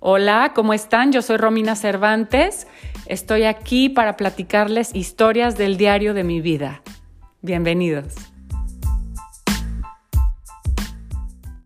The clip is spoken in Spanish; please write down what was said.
Hola, ¿cómo están? Yo soy Romina Cervantes. Estoy aquí para platicarles historias del diario de mi vida. Bienvenidos.